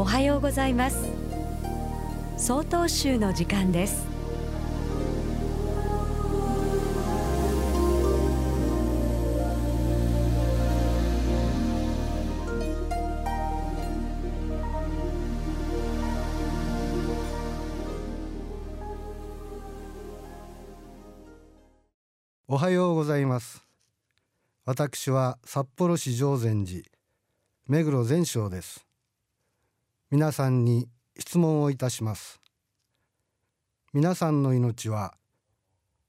おはようございます。総統集の時間です。おはようございます。私は札幌市常禅寺目黒善章です。皆さんに質問をいたします。皆さんの命は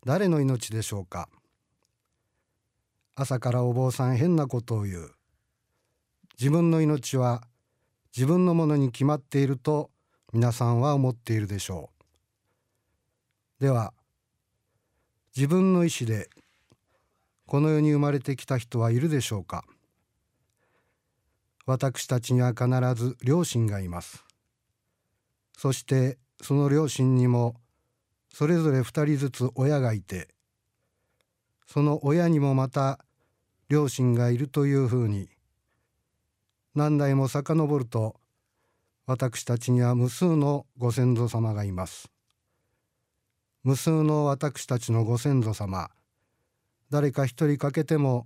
誰の命でしょうか？朝からお坊さん変なことを言う。自分の命は自分のものに決まっていると皆さんは思っているでしょう。では自分の意志でこの世に生まれてきた人はいるでしょうか？私たちには必ず両親がいます。そしてその両親にもそれぞれ二人ずつ親がいてその親にもまた両親がいるというふうに何代も遡ると私たちには無数のご先祖様がいます。無数の私たちのご先祖様誰か一人欠けても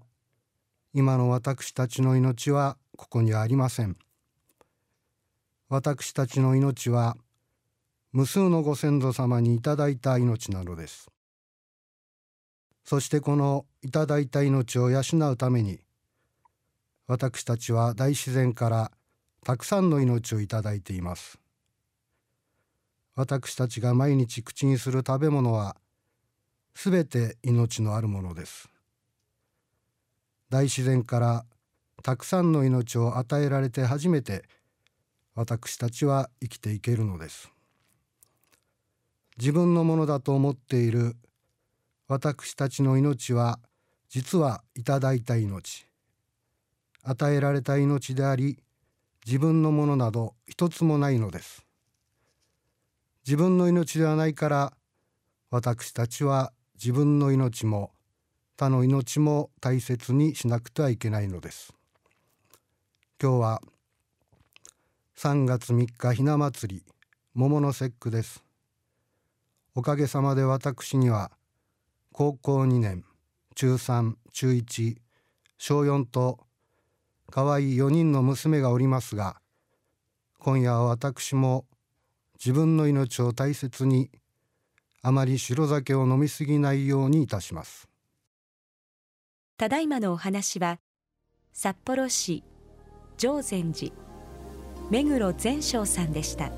今の私たちの命はここにはありません。私たちの命は無数のご先祖様にいただいた命なのです。そしてこのいただいた命を養うために私たちは大自然からたくさんの命をいただいています。私たちが毎日口にする食べ物はすべて命のあるものです。大自然からたくさんの命を与えられて初めて私たちは生きていけるのです。自分のものだと思っている私たちの命は実はいただいた命。与えられた命であり自分のものなど一つもないのです。自分の命ではないから私たちは自分の命も他の命も大切にしなくてはいけないのです。今日は3月3日ひな祭り桃の節句です。おかげさまで私には高校2年中3中1小4と可愛い4人の娘がおりますが今夜は私も自分の命を大切にあまり白酒を飲みすぎないようにいたします。ただいまのお話は札幌市常禅寺。目黒善章さんでした。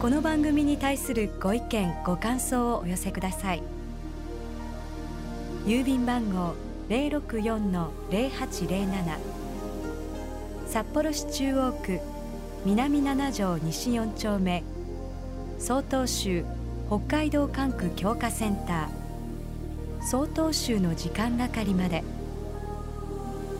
この番組に対するご意見ご感想をお寄せください。郵便番号064-0807札幌市中央区南七条西4丁目。曹洞州北海道管区強化センター。曹洞州の時間係まで。